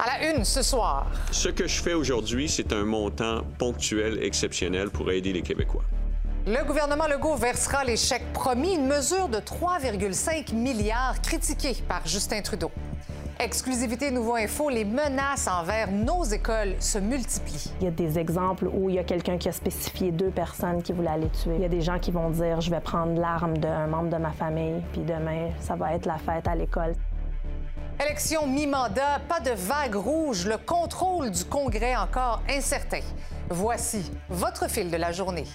À la une ce soir. Ce que je fais aujourd'hui, c'est un montant ponctuel exceptionnel pour aider les Québécois. Le gouvernement Legault versera les chèques promis, une mesure de 3,5 milliards critiquée par Justin Trudeau. Exclusivité Nouveau Info, les menaces envers nos écoles se multiplient. Il y a des exemples où il y a quelqu'un qui a spécifié deux personnes qui voulaient aller tuer. Il y a des gens qui vont dire je vais prendre l'arme d'un membre de ma famille, puis demain, ça va être la fête à l'école. Élection mi-mandat, pas de vague rouge, le contrôle du Congrès encore incertain. Voici votre fil de la journée.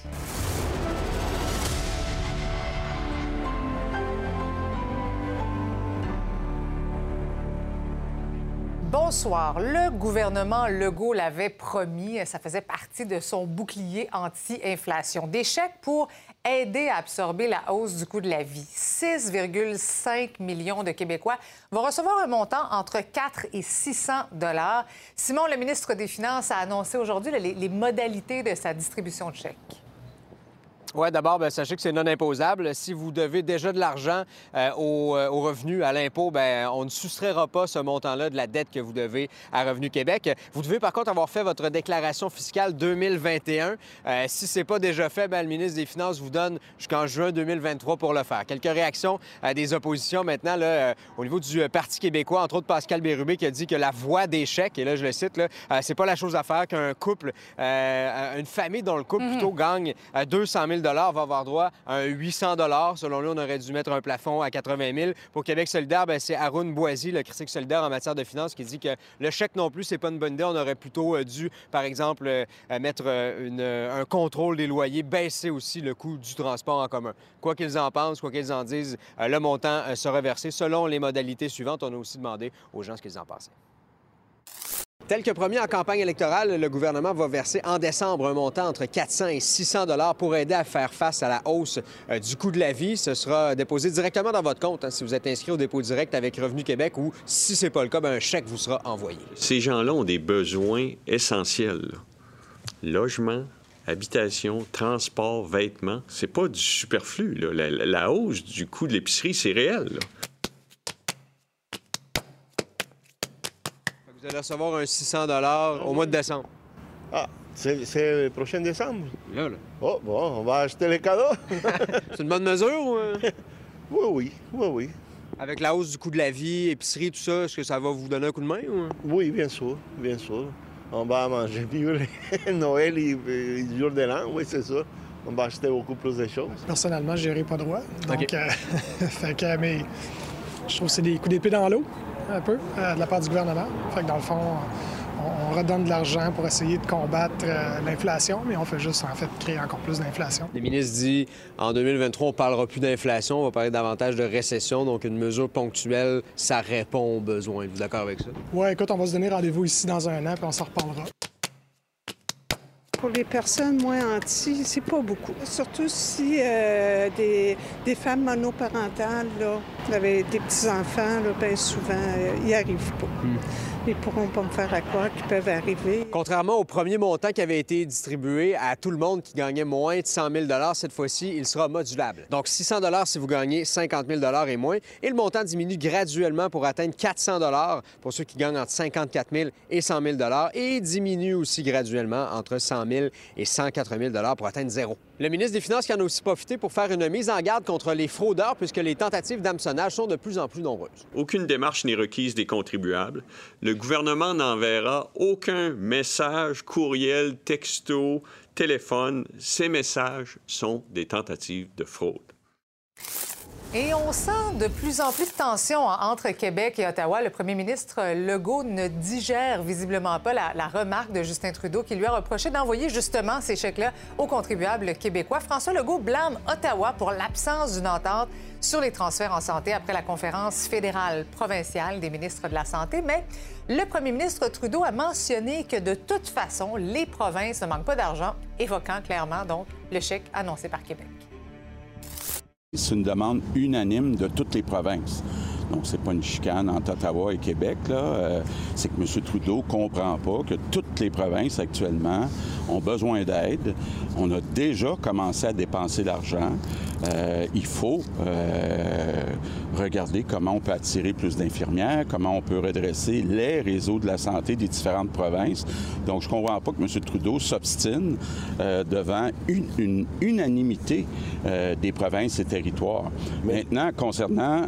Bonsoir. Le gouvernement Legault l'avait promis, ça faisait partie de son bouclier anti-inflation. Des chèques pour aider à absorber la hausse du coût de la vie. 6,5 millions de Québécois vont recevoir un montant entre 4 et 600 dollars. Simon, le ministre des Finances, a annoncé aujourd'hui les, les modalités de sa distribution de chèques. Oui, d'abord, ben, sachez que c'est non imposable. Si vous devez déjà de l'argent euh, au, euh, au, revenu, à l'impôt, ben, on ne soustraira pas ce montant-là de la dette que vous devez à Revenu Québec. Vous devez par contre avoir fait votre déclaration fiscale 2021. Euh, si ce n'est pas déjà fait, ben, le ministre des Finances vous donne jusqu'en juin 2023 pour le faire. Quelques réactions à des oppositions maintenant là, euh, au niveau du Parti québécois, entre autres Pascal Bérubé qui a dit que la voie d'échec, et là je le cite, c'est pas la chose à faire qu'un couple, une famille dont le couple mm -hmm. plutôt gagne 200 000 va avoir droit à un 800 Selon lui, on aurait dû mettre un plafond à 80 000 Pour Québec solidaire, ben, c'est Arun Boisy, le critique solidaire en matière de finances, qui dit que le chèque non plus, c'est pas une bonne idée. On aurait plutôt euh, dû, par exemple, euh, mettre euh, un contrôle des loyers, baisser aussi le coût du transport en commun. Quoi qu'ils en pensent, quoi qu'ils en disent, le montant sera versé selon les modalités suivantes. On a aussi demandé aux gens ce qu'ils en pensaient. Tel que promis en campagne électorale, le gouvernement va verser en décembre un montant entre 400 et 600 dollars pour aider à faire face à la hausse euh, du coût de la vie. Ce sera déposé directement dans votre compte hein, si vous êtes inscrit au dépôt direct avec Revenu Québec ou si c'est pas le cas, ben, un chèque vous sera envoyé. Ces gens-là ont des besoins essentiels. Logement, habitation, transport, vêtements, c'est pas du superflu. La, hausse du coût de l'épicerie, c'est réel. Vous allez recevoir un 600 au mois de décembre. Ah, c'est le prochain décembre? Là, là. Oh, bon, on va acheter les cadeaux. c'est une bonne mesure ou... Oui, oui, oui, oui. Avec la hausse du coût de la vie, épicerie, tout ça, est-ce que ça va vous donner un coup de main? Ou... Oui, bien sûr, bien sûr. On va manger mieux Noël et le jour de l'an, oui, c'est ça. On va acheter beaucoup plus de choses. Personnellement, je n'irai pas droit. Donc, okay. euh, fait que, mais je trouve que c'est des coups d'épée dans l'eau un peu euh, de la part du gouvernement. Fait que dans le fond, on, on redonne de l'argent pour essayer de combattre euh, l'inflation, mais on fait juste en fait créer encore plus d'inflation. Le ministre dit en 2023, on ne parlera plus d'inflation, on va parler davantage de récession, donc une mesure ponctuelle, ça répond aux besoins. Êtes-vous d'accord avec ça? Oui, écoute, on va se donner rendez-vous ici dans un an, puis on s'en reparlera. Pour les personnes moins anti, c'est pas beaucoup. Surtout si euh, des, des, femmes monoparentales, là, avec des petits-enfants, bien souvent, euh, ils n'y arrivent pas. Mm. Ils pourront pas me faire à croire qu'ils peuvent arriver. Contrairement au premier montant qui avait été distribué à tout le monde qui gagnait moins de 100 000 cette fois-ci, il sera modulable. Donc 600 si vous gagnez 50 000 et moins. Et le montant diminue graduellement pour atteindre 400 pour ceux qui gagnent entre 54 000 et 100 000 et diminue aussi graduellement entre 100 000 et 104 000 pour atteindre zéro. Le ministre des Finances qui en a aussi profité pour faire une mise en garde contre les fraudeurs puisque les tentatives d'hameçonnage sont de plus en plus nombreuses. Aucune démarche n'est requise des contribuables. Le gouvernement n'enverra aucun message, courriel, texto, téléphone. Ces messages sont des tentatives de fraude. Et on sent de plus en plus de tensions entre Québec et Ottawa. Le premier ministre Legault ne digère visiblement pas la, la remarque de Justin Trudeau qui lui a reproché d'envoyer justement ces chèques-là aux contribuables québécois. François Legault blâme Ottawa pour l'absence d'une entente sur les transferts en santé après la conférence fédérale provinciale des ministres de la Santé. Mais le premier ministre Trudeau a mentionné que de toute façon, les provinces ne manquent pas d'argent, évoquant clairement donc le chèque annoncé par Québec. C'est une demande unanime de toutes les provinces. C'est pas une chicane entre Ottawa et Québec, là. Euh, c'est que M. Trudeau comprend pas que toutes les provinces actuellement ont besoin d'aide. On a déjà commencé à dépenser l'argent. Euh, il faut euh, regarder comment on peut attirer plus d'infirmières, comment on peut redresser les réseaux de la santé des différentes provinces. Donc, je ne comprends pas que M. Trudeau s'obstine euh, devant une, unanimité des provinces et territoires. Maintenant, concernant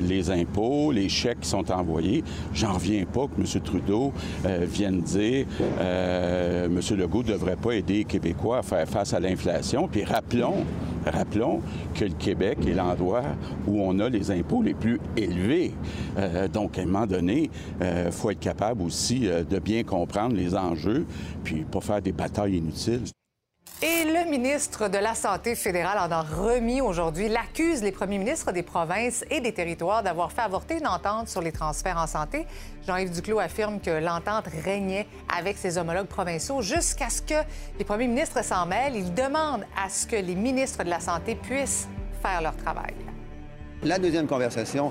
les impôts, les chèques qui sont envoyés, j'en reviens pas que M. Trudeau vienne dire M. Legault ne devrait pas aider les Québécois à faire face à l'inflation. Puis rappelons, rappelons que le Québec est l'endroit où on a les impôts les plus élevés. Euh, donc, à un moment donné, il euh, faut être capable aussi euh, de bien comprendre les enjeux, puis pas faire des batailles inutiles. Et le ministre de la Santé fédérale en a remis aujourd'hui, l'accuse les premiers ministres des provinces et des territoires d'avoir fait avorter une entente sur les transferts en santé. Jean-Yves Duclos affirme que l'entente régnait avec ses homologues provinciaux jusqu'à ce que les premiers ministres s'en mêlent. Il demande à ce que les ministres de la Santé puissent faire leur travail. La deuxième conversation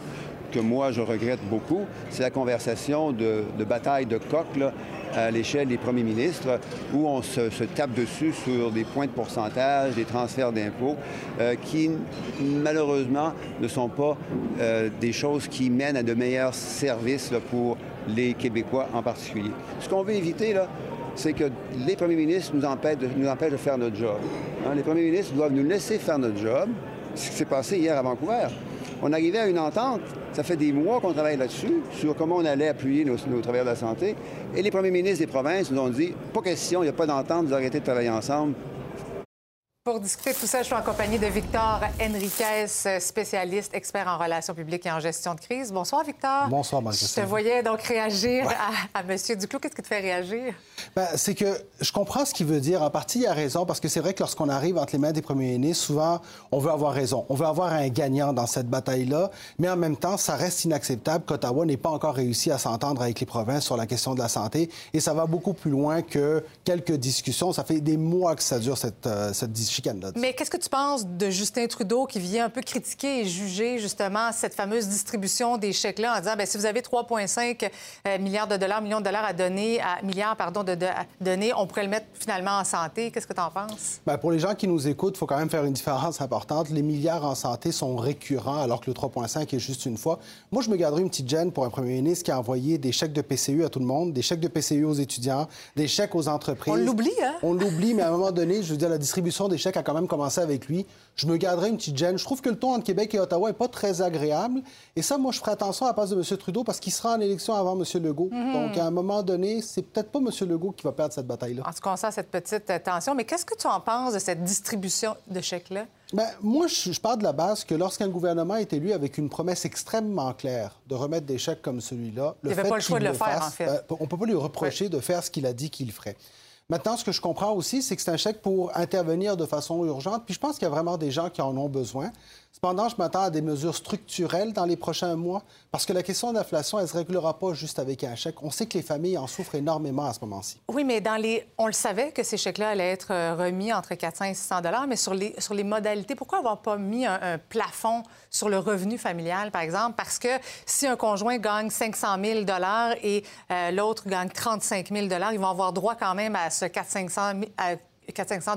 que moi je regrette beaucoup, c'est la conversation de, bataille de coq à l'échelle des premiers ministres, où on se, tape dessus sur des points de pourcentage, des transferts d'impôts, euh, qui malheureusement ne sont pas euh, des choses qui mènent à de meilleurs services pour les Québécois en particulier. Ce qu'on veut éviter, là, c'est que les premiers ministres nous empêchent de, faire notre job. Hein, les premiers ministres doivent nous laisser faire notre job. Ce qui s'est passé hier à Vancouver. On arrivait à une entente. Ça fait des mois qu'on travaille là-dessus, sur comment on allait appuyer nos, nos, travailleurs de la santé. Et les premiers ministres des provinces nous ont dit pas question, il n'y a pas d'entente, vous arrêtez de travailler ensemble. Pour discuter de tout ça, je suis en compagnie de Victor Henriquez, spécialiste, expert en relations publiques et en gestion de crise. Bonsoir, Victor. Bonsoir, marie Je te voyais donc réagir à, M. Duclos. Qu'est-ce qui te fait réagir? Ben, c'est que je comprends ce qu'il veut dire. En partie, il a raison, parce que c'est vrai que lorsqu'on arrive entre les mains des premiers ministres, souvent, on veut avoir raison. On veut avoir un gagnant dans cette bataille-là, mais en même temps, ça reste inacceptable qu'Ottawa n'ait pas encore réussi à s'entendre avec les provinces sur la question de la santé. Et ça va beaucoup plus loin que quelques discussions. Ça fait des mois que ça dure, cette, euh, cette discussion mais qu'est-ce que tu penses de Justin Trudeau qui vient un peu critiquer et juger justement cette fameuse distribution des chèques-là en disant bien, si vous avez 3,5 euh, milliards de dollars, millions de dollars à donner, à, milliards pardon, de, donner, on pourrait le mettre finalement en santé. Qu'est-ce que tu en penses? Bien, pour les gens qui nous écoutent, il faut quand même faire une différence importante. Les milliards en santé sont récurrents alors que le 3,5 est juste une fois. Moi, je me garderais une petite gêne pour un premier ministre qui a envoyé des chèques de PCU à tout le monde, des chèques de PCU aux étudiants, des chèques aux entreprises. On l'oublie, hein? On l'oublie, mais à un moment donné, je veux dire, la distribution des chèques a quand même commencé avec lui. Je me garderai une petite gêne. Je trouve que le ton entre Québec et Ottawa n'est pas très agréable. Et ça, moi, je ferai attention à la place de M. Trudeau parce qu'il sera en élection avant M. Legault. Mhm. Donc, à un moment donné, c'est peut-être pas M. Legault qui va perdre cette bataille-là. En tout cas, on sent cette petite euh, tension. Mais qu'est-ce que tu en penses de cette distribution de chèques-là? Bien, moi, je, je pars de la base que lorsqu'un gouvernement est élu avec une promesse extrêmement claire de remettre des chèques comme celui-là, il n'avait pas le choix de le, faire, en fait. Ben, on ne peut pas lui reprocher de faire ce qu'il a dit qu'il ferait. Maintenant, ce que je comprends aussi, c'est que c'est un chèque pour intervenir de façon urgente. Puis je pense qu'il y a vraiment des gens qui en ont besoin. Cependant, je m'attends à des mesures structurelles dans les prochains mois parce que la question de l'inflation, elle ne se réglera pas juste avec un chèque. On sait que les familles en souffrent énormément à ce moment-ci. Oui, mais dans les... on le savait que ces chèques-là allaient être euh, remis entre 400 et 600 mais sur les, sur les modalités, pourquoi avoir pas mis un, plafond sur le revenu familial, par exemple? Parce que si un conjoint gagne 500 000 et euh, l'autre gagne 35 000 ils vont avoir droit quand même à ce 400 500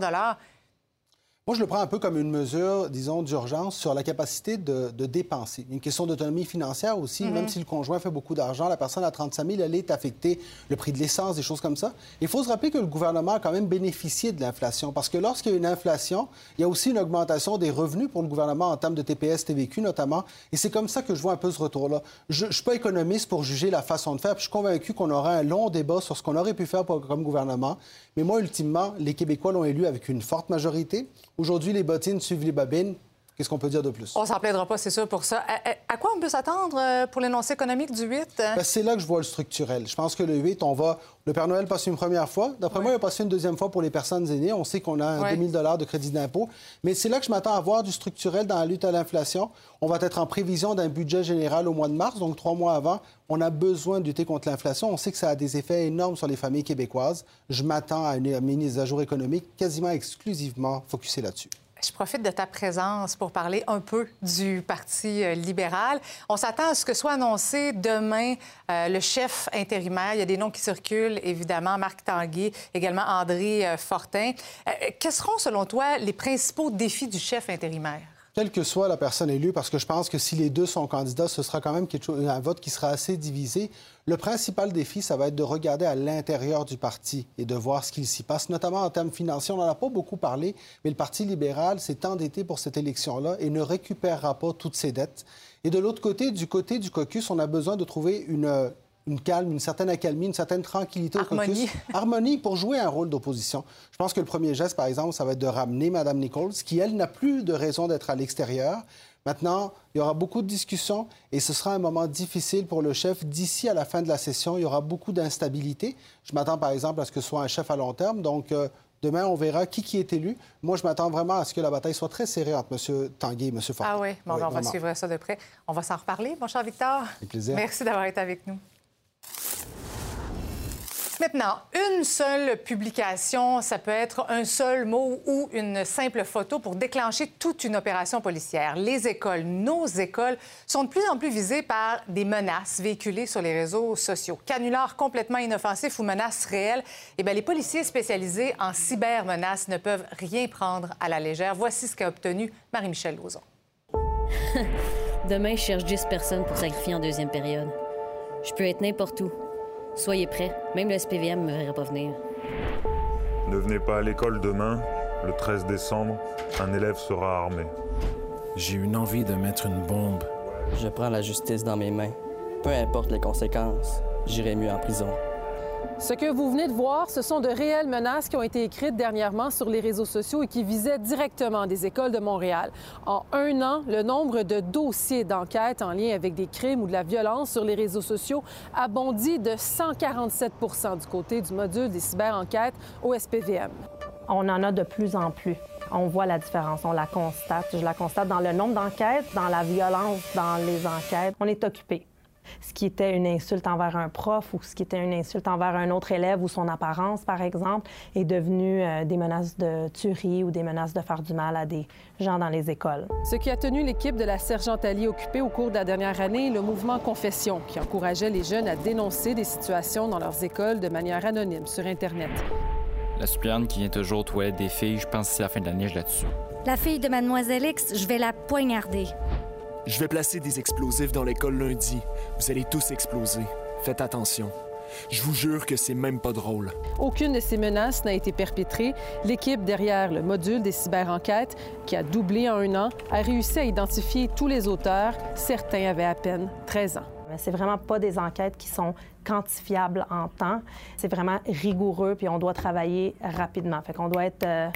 moi, je le prends un peu comme une mesure, disons, d'urgence sur la capacité de, dépenser. Une question d'autonomie financière aussi. Même mhm. si le conjoint fait beaucoup d'argent, la personne à 35 000, elle est affectée, le prix de l'essence, des choses comme ça. Il faut se rappeler que le gouvernement a quand même bénéficié de l'inflation. Parce que lorsqu'il y a une inflation, il y a aussi une augmentation des revenus pour le gouvernement en termes de TPS, TVQ notamment. Et c'est comme ça que je vois un peu ce retour-là. Je ne suis pas économiste pour juger la façon de faire. Puis je suis convaincu qu'on aura un long débat sur ce qu'on aurait pu faire comme gouvernement. Mais moi, ultimement, les Québécois l'ont élu avec une forte majorité. Aujourd'hui, les bottines suivent les babines. Qu'est-ce qu'on peut dire de plus? On s'en plaindra pas, c'est sûr, pour ça. À, quoi on peut s'attendre euh, pour l'énoncé économique du 8? Ben, c'est là que je vois le structurel. Je pense que le 8, on va... Le Père Noël passe une première fois. D'après moi, il va passer une deuxième fois pour les personnes aînées. On sait qu'on a un 2000 de crédit d'impôt. Mais c'est là que je m'attends à voir du structurel dans la lutte à l'inflation. On va être en prévision d'un budget général au mois de mars, donc trois mois avant. On a besoin de lutter contre l'inflation. On sait que ça a des effets énormes sur les familles québécoises. Je m'attends à une mise à jour économique quasiment exclusivement focusée là-dessus. Je profite de ta présence pour parler un peu du Parti euh, libéral. On s'attend à ce que soit annoncé demain euh, le chef intérimaire. Il y a des noms qui circulent, évidemment, Marc Tanguay, également André euh, Fortin. quels seront, selon toi, les principaux défis du chef intérimaire? Quelle que soit la personne élue, parce que je pense que si les deux sont candidats, ce sera quand même un vote qui sera assez divisé. Le principal défi, ça va être de regarder à l'intérieur du parti et de voir ce qu'il s'y passe, notamment en termes financiers. On n'en a pas beaucoup parlé, mais le Parti libéral s'est endetté pour cette élection-là et ne récupérera pas toutes ses dettes. Et de l'autre côté, du côté du caucus, on a besoin de trouver une une calme, une certaine accalmie, une certaine tranquillité au Harmonie. caucus. Harmonie pour jouer un rôle d'opposition. Je pense que le premier geste, par exemple, ça va être de ramener Mme Nichols, qui, elle, n'a plus de raison d'être à l'extérieur. Maintenant, il y aura beaucoup de discussions et ce sera un moment difficile pour le chef. D'ici à la fin de la session, il y aura beaucoup d'instabilité. Je m'attends, par exemple, à ce que ce soit un chef à long terme. Donc, euh, Demain, on verra qui, qui est élu. Moi, je m'attends vraiment à ce que la bataille soit très serrée entre M. Tanguay et M. Fortin. Ah oui, bon, ben, on va suivre ça de près. On va s'en reparler, mon cher Victor. Avec plaisir. Merci d'avoir été avec nous. Maintenant, une seule publication, ça peut être un seul mot ou une simple photo pour déclencher toute une opération policière. Les écoles, nos écoles, sont de plus en plus visées par des menaces véhiculées sur les réseaux sociaux. Canulars complètement inoffensifs ou menaces réelles, eh bien, les policiers spécialisés en cybermenaces ne peuvent rien prendre à la légère. Voici ce qu'a obtenu Marie-Michel Lauzon. Demain, je cherche 10 personnes pour sacrifier en deuxième période. Je peux être n'importe où. Soyez prêts, même le SPVM ne me verra pas venir. Ne venez pas à l'école demain, le 13 décembre, un élève sera armé. J'ai une envie de mettre une bombe. Je prends la justice dans mes mains. Peu importe les conséquences, j'irai mieux en prison. Ce que vous venez de voir, ce sont de réelles menaces qui ont été écrites dernièrement sur les réseaux sociaux et qui visaient directement des écoles de Montréal. En un an, le nombre de dossiers d'enquête en lien avec des crimes ou de la violence sur les réseaux sociaux a bondi de 147% du côté du module des cyberenquêtes au SPVM. On en a de plus en plus. On voit la différence, on la constate. Je la constate dans le nombre d'enquêtes, dans la violence dans les enquêtes. On est occupé ce qui était une insulte envers un prof ou ce qui était une insulte envers un autre élève ou son apparence, par exemple, est devenu euh, des menaces de tuerie ou des menaces de faire du mal à des gens dans les écoles. Ce qui a tenu l'équipe de la sergentalie occupée au cours de la dernière année, le mouvement Confession, qui encourageait les jeunes à dénoncer des situations dans leurs écoles de manière anonyme sur Internet. La suppléante qui vient toujours aux toilettes des filles, je pense que c'est la fin de l'année, je là-dessus. La fille de Mademoiselle X, je vais la poignarder. Je vais placer des explosifs dans l'école lundi. Vous allez tous exploser. Faites attention. Je vous jure que c'est même pas drôle. Aucune de ces menaces n'a été perpétrée. L'équipe derrière le module des cyberenquêtes, qui a doublé en un an, a réussi à identifier tous les auteurs. Certains avaient à peine 13 ans. C'est vraiment pas des enquêtes qui sont quantifiables en temps. C'est vraiment rigoureux, puis on doit travailler rapidement. Fait qu'on doit être euh,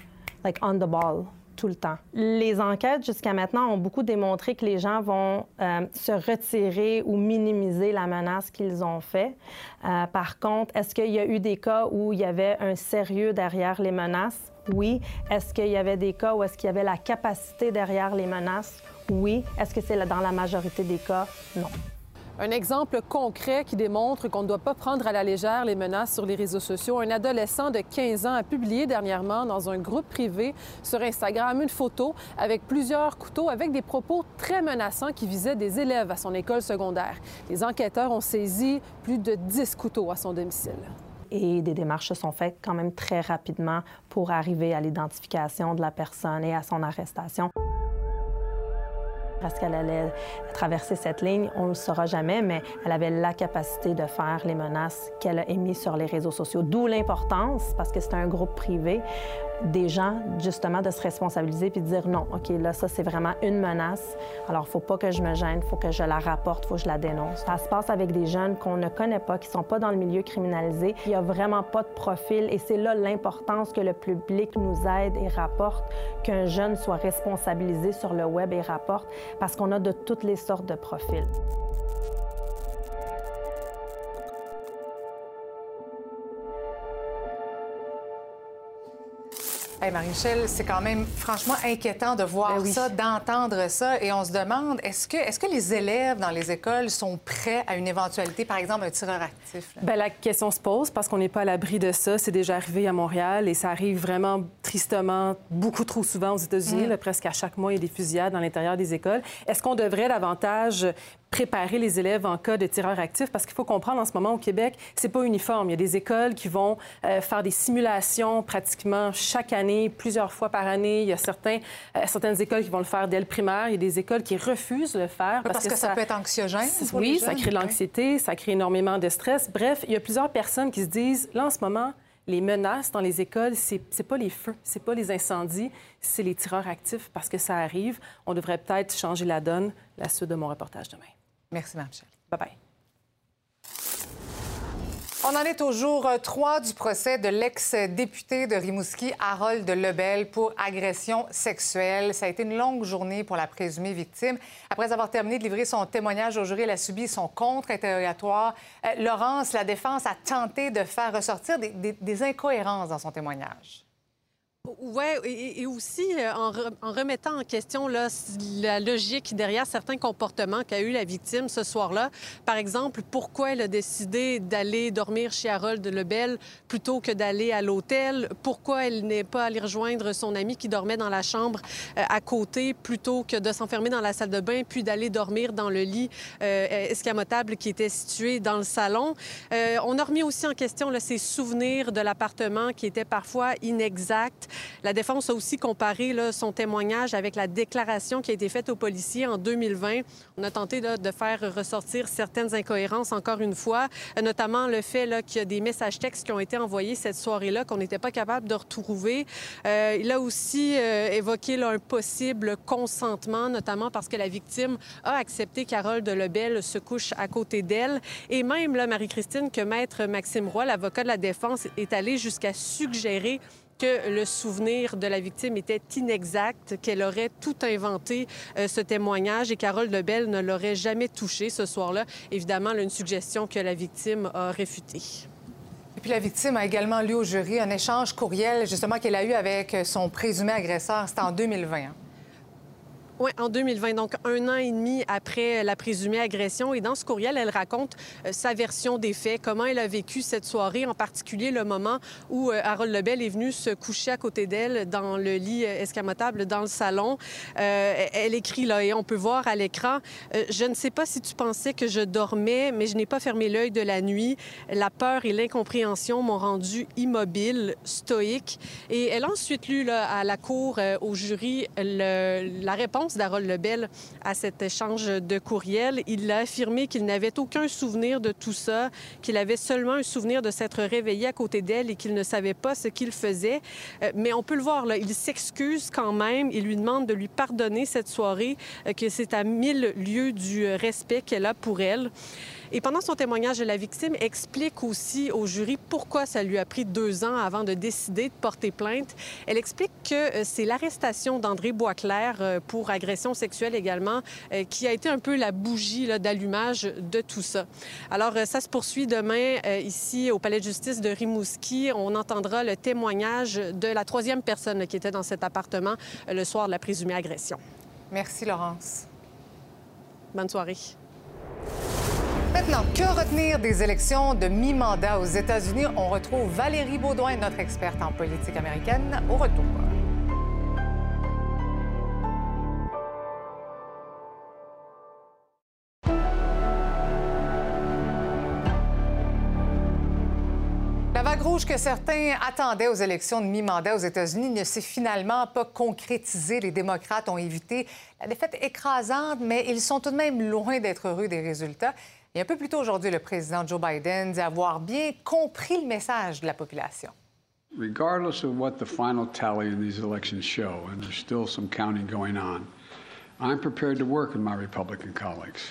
like on the ball tout le temps. Les enquêtes jusqu'à maintenant ont beaucoup démontré que les gens vont euh, se retirer ou minimiser la menace qu'ils ont fait. Euh, par contre, est-ce qu'il y a eu des cas où il y avait un sérieux derrière les menaces? Oui. Est-ce qu'il y avait des cas où est-ce qu'il y avait la capacité derrière les menaces? Oui. Est-ce que c'est dans la majorité des cas? Non. Un exemple concret qui démontre qu'on ne doit pas prendre à la légère les menaces sur les réseaux sociaux. Un adolescent de 15 ans a publié dernièrement dans un groupe privé sur Instagram une photo avec plusieurs couteaux avec des propos très menaçants qui visaient des élèves à son école secondaire. Les enquêteurs ont saisi plus de 10 couteaux à son domicile et des démarches sont faites quand même très rapidement pour arriver à l'identification de la personne et à son arrestation. Est-ce qu'elle allait traverser cette ligne? On ne le saura jamais, mais elle avait la capacité de faire les menaces qu'elle a émises sur les réseaux sociaux. D'où l'importance, parce que c'est un groupe privé, des gens, justement, de se responsabiliser puis de dire non, OK, là, ça, c'est vraiment une menace. Alors, faut pas que je me gêne, faut que je la rapporte, faut que je la dénonce. Ça se passe avec des jeunes qu'on ne connaît pas, qui sont pas dans le milieu criminalisé. Il y a vraiment pas de profil et c'est là l'importance que le public nous aide et rapporte, qu'un jeune soit responsabilisé sur le web et rapporte, parce qu'on a de toutes les sortes de profils. Hey Marie-Michel, c'est quand même franchement inquiétant de voir Ben ça, d'entendre ça. Et on se demande, est-ce que, est que les élèves dans les écoles sont prêts à une éventualité, par exemple un tireur actif? Bien, la question se pose parce qu'on n'est pas à l'abri de ça. C'est déjà arrivé à Montréal et ça arrive vraiment tristement beaucoup trop souvent aux États-Unis. Mm. presque à chaque mois, il y a des fusillades dans l'intérieur des écoles. Est-ce qu'on devrait davantage préparer les élèves en cas de tireur actif? Parce qu'il faut comprendre, en ce moment, au Québec, c'est pas uniforme. Il y a des écoles qui vont euh, faire des simulations pratiquement chaque année, plusieurs fois par année. Il y a certains, euh, certaines écoles qui vont le faire dès le primaire. Il y a des écoles qui refusent de le faire. Parce, que, ça, peut être anxiogène. pour les Oui, ça crée de l'anxiété, ça crée énormément de stress. Bref, il y a plusieurs personnes qui se disent, là, en ce moment, les menaces dans les écoles, c'est pas les feux, c'est pas les incendies, c'est les tireurs actifs parce que ça arrive. On devrait peut-être changer la donne. La suite de mon reportage demain. Merci. Bye-bye. On en est au jour 3 du procès de l'ex-député de Rimouski, Harold Lebel, pour agression sexuelle. Ça a été une longue journée pour la présumée victime. Après avoir terminé de livrer son témoignage au jury, elle a subi son contre-interrogatoire. Euh, Laurence, la défense a tenté de faire ressortir des, des- des incohérences dans son témoignage. Oui, et, aussi euh, en, re- en remettant en question là, la logique derrière certains comportements qu'a eu la victime ce soir-là. Par exemple, pourquoi elle a décidé d'aller dormir chez Harold Lebel plutôt que d'aller à l'hôtel? Pourquoi elle n'est pas allée rejoindre son ami qui dormait dans la chambre euh, à côté plutôt que de s'enfermer dans la salle de bain puis d'aller dormir dans le lit euh, escamotable qui était situé dans le salon? On a remis aussi en question là, ses souvenirs de l'appartement qui étaient parfois inexacts. La défense a aussi comparé son témoignage avec la déclaration qui a été faite aux policiers en 2020. On a tenté de faire ressortir certaines incohérences encore une fois, notamment le fait qu'il y a des messages textes qui ont été envoyés cette soirée-là qu'on n'était pas capable de retrouver. Euh, il a aussi euh, évoqué un possible consentement, notamment parce que la victime a accepté qu'Harold Lebel se couche à côté d'elle. Et même, Marie-Christine, que Maître Maxime Roy, l'avocat de la défense, est allé jusqu'à suggérer que le souvenir de la victime était inexact, qu'elle aurait tout inventé euh, ce témoignage et qu'Harold Lebel ne l'aurait jamais touché ce soir-là. Évidemment, une suggestion que la victime a réfutée. Et puis la victime a également lu au jury un échange courriel, justement, qu'elle a eu avec son présumé agresseur. C'était en 2020. hein. Oui, en 2020, donc un an et demi après la présumée agression. Et dans ce courriel, elle raconte euh, sa version des faits, comment elle a vécu cette soirée, en particulier le moment où euh, Harold Lebel est venu se coucher à côté d'elle dans le lit euh, escamotable dans le salon. Elle écrit là, et on peut voir à l'écran, Je ne sais pas si tu pensais que je dormais, mais je n'ai pas fermé l'œil de la nuit. La peur et l'incompréhension m'ont rendu immobile, stoïque. Et elle a ensuite lu là, à la cour, au jury, la réponse d'Harold Lebel à cet échange de courriel. Il a affirmé qu'il n'avait aucun souvenir de tout ça, qu'il avait seulement un souvenir de s'être réveillé à côté d'elle et qu'il ne savait pas ce qu'il faisait. Euh, mais on peut le voir, là, il s'excuse quand même. Il lui demande de lui pardonner cette soirée, euh, que c'est à mille lieues du respect qu'elle a pour elle. Et pendant son témoignage, la victime explique aussi au jury pourquoi ça lui a pris deux ans avant de décider de porter plainte. Elle explique que euh, c'est l'arrestation d'André Boisclair euh, pour agression sexuelle également euh, qui a été un peu la bougie d'allumage de tout ça. Alors, ça se poursuit demain ici au Palais de justice de Rimouski. On entendra le témoignage de la troisième personne qui était dans cet appartement le soir de la présumée agression. Merci, Laurence. Bonne soirée. Maintenant, que retenir des élections de mi-mandat aux États-Unis? On retrouve Valérie Baudouin, notre experte en politique américaine, au retour. La vague rouge que certains attendaient aux élections de mi-mandat aux États-Unis ne s'est finalement pas concrétisée. Les démocrates ont évité la défaite écrasante, mais ils sont tout de même loin d'être heureux des résultats. Et un peu plus tôt aujourd'hui, le président Joe Biden dit avoir bien compris le message de la population. regardless of what the final tally in these elections show, and there's still some counting going on, I'm prepared to work with my Republican colleagues.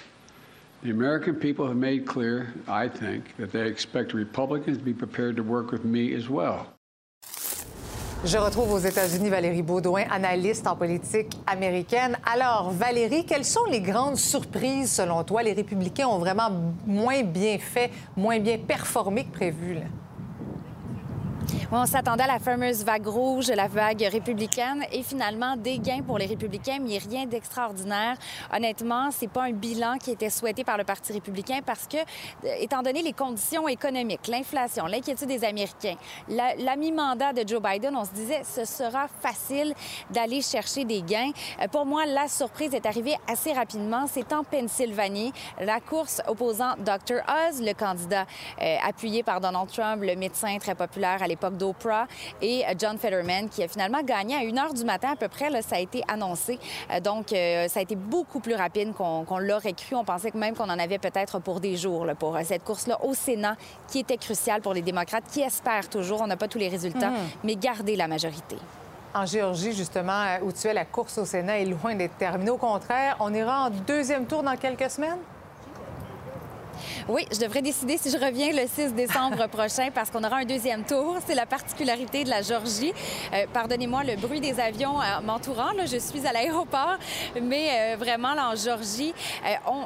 The American people have made clear, I think, that they expect Republicans to be prepared to work with me as well. Je retrouve aux États-Unis Valérie Baudouin, analyste en politique américaine. Alors, Valérie, quelles sont les grandes surprises selon toi? Les républicains ont vraiment moins bien fait, moins bien performé que prévu. On s'attendait à la fameuse vague rouge, la vague républicaine, et finalement des gains pour les républicains, mais rien d'extraordinaire. Honnêtement, c'est pas un bilan qui était souhaité par le Parti républicain parce que, euh, étant donné les conditions économiques, l'inflation, l'inquiétude des Américains, la, mi-mandat de Joe Biden, on se disait ce sera facile d'aller chercher des gains. Euh, pour moi, la surprise est arrivée assez rapidement. C'est en Pennsylvanie, la course opposant Dr. Oz, le candidat euh, appuyé par Donald Trump, le médecin très populaire à l'époque d'Oprah, et euh, John Fetterman, qui a finalement gagné à 1 heure du matin à peu près. Là, ça a été annoncé. Euh, donc, euh, ça a été beaucoup plus rapide qu'on l'aurait cru. On pensait que même qu'on en avait peut-être pour des jours là, pour cette course-là au Sénat, qui était cruciale pour les démocrates, qui espèrent toujours, on n'a pas tous les résultats, mhm. mais garder la majorité. En Géorgie, justement, où tu es, la course au Sénat est loin d'être terminée. Au contraire, on ira en deuxième tour dans quelques semaines? Oui, je devrais décider si je reviens le 6 décembre prochain parce qu'on aura un deuxième tour. C'est la particularité de la Georgie. Euh, pardonnez-moi le bruit des avions euh, m'entourant. Je suis à l'aéroport, mais euh, vraiment, là, en Georgie,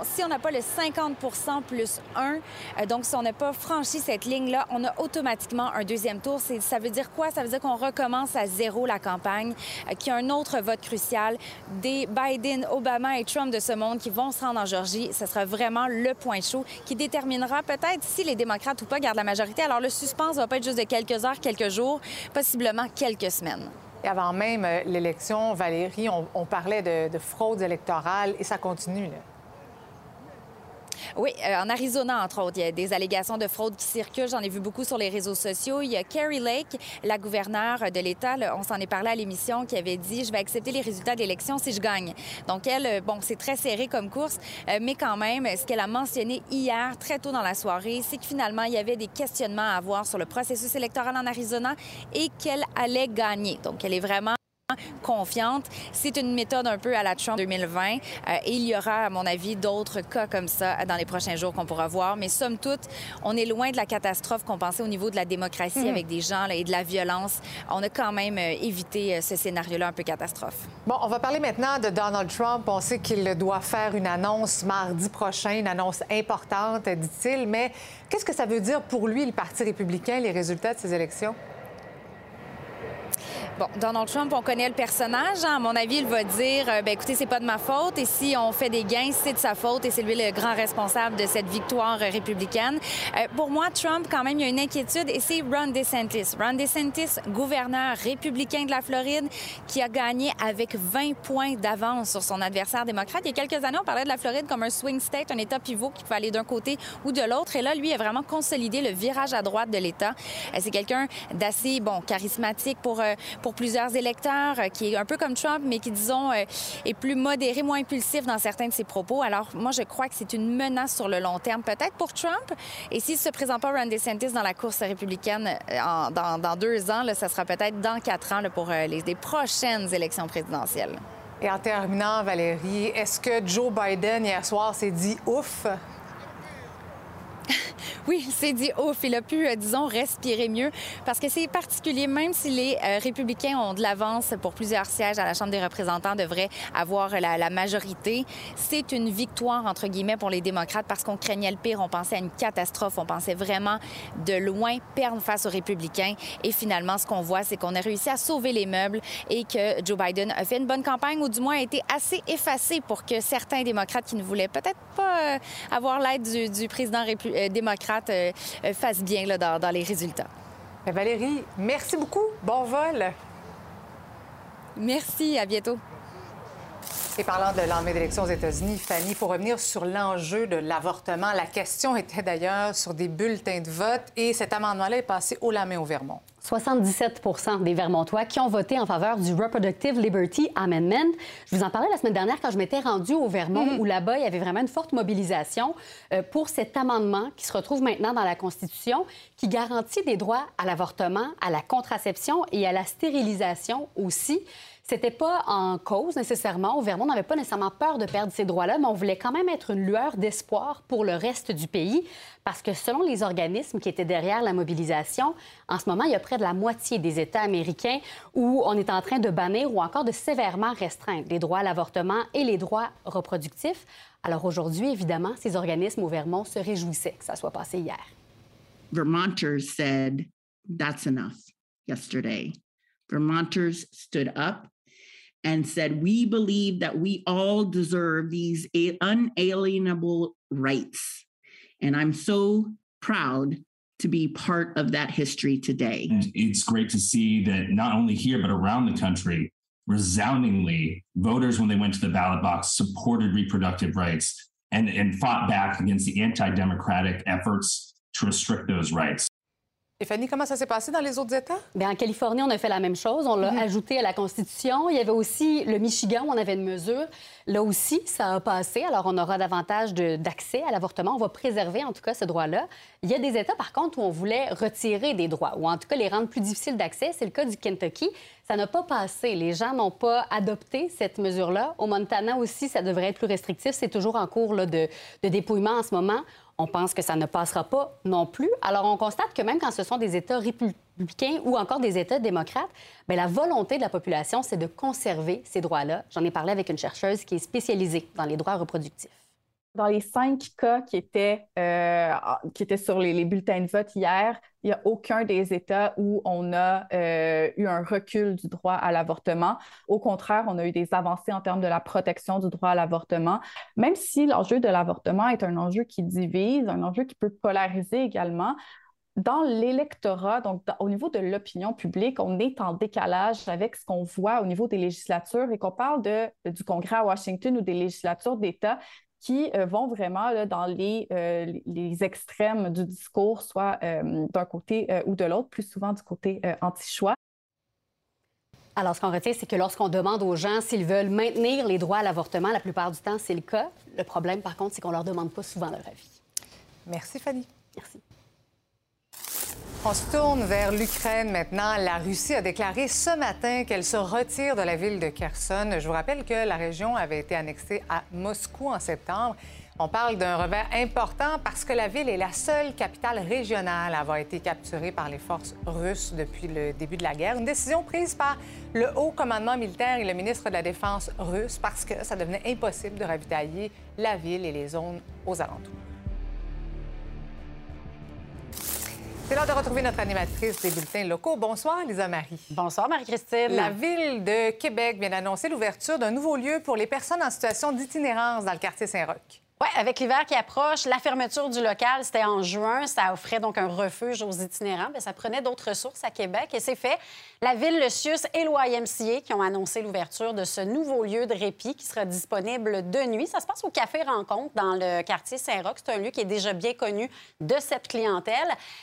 si on n'a pas le 50% plus 1, donc si on n'a pas franchi cette ligne-là, on a automatiquement un deuxième tour. Ça veut dire quoi? Ça veut dire qu'on recommence à zéro la campagne, qu'il y a un autre vote crucial. Des Biden, Obama et Trump de ce monde qui vont se rendre en Georgie. Ce sera vraiment le point chaud qui déterminera peut-être si les démocrates ou pas gardent la majorité. Alors le suspense va pas être juste de quelques heures, quelques jours, possiblement quelques semaines. Et avant même euh, l'élection, Valérie, on, parlait de, de fraude électorale et ça continue. Oui, euh, en Arizona, entre autres, il y a des allégations de fraude qui circulent. J'en ai vu beaucoup sur les réseaux sociaux. Il y a Carrie Lake, la gouverneure de l'État, on s'en est parlé à l'émission, qui avait dit Je vais accepter les résultats de l'élection si je gagne. Donc, elle, euh, bon, c'est très serré comme course, euh, mais quand même, ce qu'elle a mentionné hier, très tôt dans la soirée, c'est que finalement, il y avait des questionnements à avoir sur le processus électoral en Arizona et qu'elle allait gagner. Donc, elle est vraiment confiante. C'est une méthode un peu à la Trump 2020 et il y aura, à mon avis, d'autres cas comme ça dans les prochains jours qu'on pourra voir. Mais somme toute, on est loin de la catastrophe qu'on pensait au niveau de la démocratie mhm. avec des gens et de la violence. On a quand même euh, évité euh, ce scénario-là un peu catastrophe. Bon, on va parler maintenant de Donald Trump. On sait qu'il doit faire une annonce mardi prochain, une annonce importante, dit-il. Mais qu'est-ce que ça veut dire pour lui, le Parti républicain, les résultats de ces élections? Bon, Donald Trump, on connaît le personnage. Hein. À mon avis, il va dire euh, ben écoutez, c'est pas de ma faute et si on fait des gains, c'est de sa faute et c'est lui le grand responsable de cette victoire républicaine. Euh, pour moi, Trump, quand même, il y a une inquiétude et c'est Ron DeSantis. Ron DeSantis, gouverneur républicain de la Floride, qui a gagné avec 20 points d'avance sur son adversaire démocrate. Il y a quelques années, on parlait de la Floride comme un swing state, un État pivot qui pouvait aller d'un côté ou de l'autre. Et là, lui a vraiment consolidé le virage à droite de l'État. Euh, c'est quelqu'un d'assez, bon, charismatique pour, pour pour plusieurs électeurs, euh, qui est un peu comme Trump, mais qui, disons, euh, est plus modéré, moins impulsif dans certains de ses propos. Alors, moi, je crois que c'est une menace sur le long terme, peut-être pour Trump. Et s'il ne se présente pas Ron DeSantis dans la course républicaine euh, dans, deux ans, là, ça sera peut-être dans quatre ans pour les, les prochaines élections présidentielles. Et en terminant, Valérie, est-ce que Joe Biden, hier soir, s'est dit ouf? Oui, il s'est dit ouf, il a pu, euh, disons, respirer mieux parce que c'est particulier, même si les euh, républicains ont de l'avance pour plusieurs sièges à la Chambre des représentants, devraient avoir la, majorité. C'est une victoire, entre guillemets, pour les démocrates parce qu'on craignait le pire, on pensait à une catastrophe, on pensait vraiment de loin perdre face aux républicains. Et finalement, ce qu'on voit, c'est qu'on a réussi à sauver les meubles et que Joe Biden a fait une bonne campagne ou du moins a été assez effacé pour que certains démocrates qui ne voulaient peut-être pas euh, avoir l'aide du, président démocrate euh, euh, fasse bien là, dans, les résultats. Ben, Valérie, merci beaucoup. Bon vol. Merci. À bientôt. Et parlant de lendemain d'élection aux États-Unis, Fanny, pour revenir sur l'enjeu de l'avortement, la question était d'ailleurs sur des bulletins de vote et cet amendement-là est passé haut la main au Vermont. 77 des Vermontois qui ont voté en faveur du Reproductive Liberty Amendment. Je vous en parlais la semaine dernière quand je m'étais rendue au Vermont, mm-hmm. où là-bas, il y avait vraiment une forte mobilisation euh, pour cet amendement qui se retrouve maintenant dans la Constitution, qui garantit des droits à l'avortement, à la contraception et à la stérilisation aussi. C'était pas en cause nécessairement. Au Vermont, on n'avait pas nécessairement peur de perdre ces droits-là, mais on voulait quand même être une lueur d'espoir pour le reste du pays parce que selon les organismes qui étaient derrière la mobilisation, en ce moment, il y a près de la moitié des États américains où on est en train de bannir ou encore de sévèrement restreindre les droits à l'avortement et les droits reproductifs. Alors aujourd'hui, évidemment, ces organismes au Vermont se réjouissaient que ça soit passé hier. Vermonters said that's enough yesterday. Vermonters stood up and said, We believe that we all deserve these unalienable rights. And I'm so proud to be part of that history today. And it's great to see that not only here, but around the country, resoundingly, voters, when they went to the ballot box, supported reproductive rights and, and fought back against the anti democratic efforts to restrict those rights. Et Fanny, comment ça s'est passé dans les autres États? Bien, en Californie, on a fait la même chose. On l'a ajouté à la Constitution. Il y avait aussi le Michigan où on avait une mesure. Là aussi, ça a passé. Alors, on aura davantage d'accès à l'avortement. On va préserver, en tout cas, ce droit-là. Il y a des États, par contre, où on voulait retirer des droits, ou en tout cas les rendre plus difficiles d'accès. C'est le cas du Kentucky. Ça n'a pas passé. Les gens n'ont pas adopté cette mesure-là. Au Montana aussi, ça devrait être plus restrictif. C'est toujours en cours de dépouillement en ce moment on pense que ça ne passera pas non plus. Alors, on constate que même quand ce sont des États républicains ou encore des États démocrates, bien, la volonté de la population, c'est de conserver ces droits-là. J'en ai parlé avec une chercheuse qui est spécialisée dans les droits reproductifs. Dans les cinq cas qui étaient, euh, qui étaient sur les, bulletins de vote hier, il n'y a aucun des États où on a euh, eu un recul du droit à l'avortement. Au contraire, on a eu des avancées en termes de la protection du droit à l'avortement, même si l'enjeu de l'avortement est un enjeu qui divise, un enjeu qui peut polariser également dans l'électorat, donc au niveau de l'opinion publique, on est en décalage avec ce qu'on voit au niveau des législatures et qu'on parle de, du Congrès à Washington ou des législatures d'État qui euh, vont vraiment dans les, euh, les, extrêmes du discours, soit euh, d'un côté ou de l'autre, plus souvent du côté anti-choix. Alors, ce qu'on retient, c'est que lorsqu'on demande aux gens s'ils veulent maintenir les droits à l'avortement, la plupart du temps, c'est le cas. Le problème, par contre, c'est qu'on leur demande pas souvent leur avis. Merci, Fanny. Merci. On se tourne vers l'Ukraine maintenant. La Russie a déclaré ce matin qu'elle se retire de la ville de Kherson. Je vous rappelle que la région avait été annexée à Moscou en septembre. On parle d'un revers important parce que la ville est la seule capitale régionale à avoir été capturée par les forces russes depuis le début de la guerre. Une décision prise par le haut commandement militaire et le ministre de la Défense russe parce que ça devenait impossible de ravitailler la ville et les zones aux alentours. C'est l'heure de retrouver notre animatrice des bulletins locaux. Bonsoir, Lisa Marie. Bonsoir, Marie-Christine. La Ville de Québec vient d'annoncer l'ouverture d'un nouveau lieu pour les personnes en situation d'itinérance dans le quartier Saint-Roch. Oui, avec l'hiver qui approche, la fermeture du local, c'était en juin. Ça offrait donc un refuge aux itinérants. Bien, ça prenait d'autres ressources à Québec et c'est fait. La Ville, le CIUS et l'OIMCA qui ont annoncé l'ouverture de ce nouveau lieu de répit qui sera disponible de nuit. Ça se passe au Café Rencontre dans le quartier Saint-Roch. C'est un lieu qui est déjà bien connu de cette clientèle.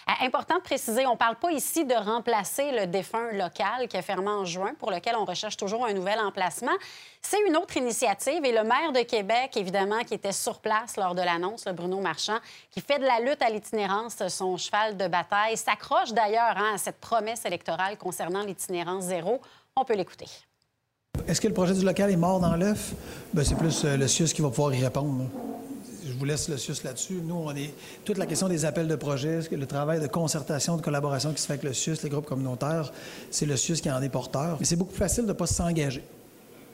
Euh, important de préciser, on ne parle pas ici de remplacer le défunt local qui a fermé en juin, pour lequel on recherche toujours un nouvel emplacement. C'est une autre initiative et le maire de Québec, évidemment, qui était sur place lors de l'annonce, Bruno Marchand, qui fait de la lutte à l'itinérance son cheval de bataille, s'accroche d'ailleurs hein, à cette promesse électorale concernant l'itinérance zéro. On peut l'écouter. Est-ce que le projet du local est mort dans l'œuf? Ben, c'est plus euh, le CIUS qui va pouvoir y répondre. Je vous laisse le CIUS là-dessus. Nous, on est toute la question des appels de projet, le travail de concertation, de collaboration qui se fait avec le CIUS, les groupes communautaires, c'est le CIUS qui en est porteur. Mais c'est beaucoup plus facile de ne pas s'engager.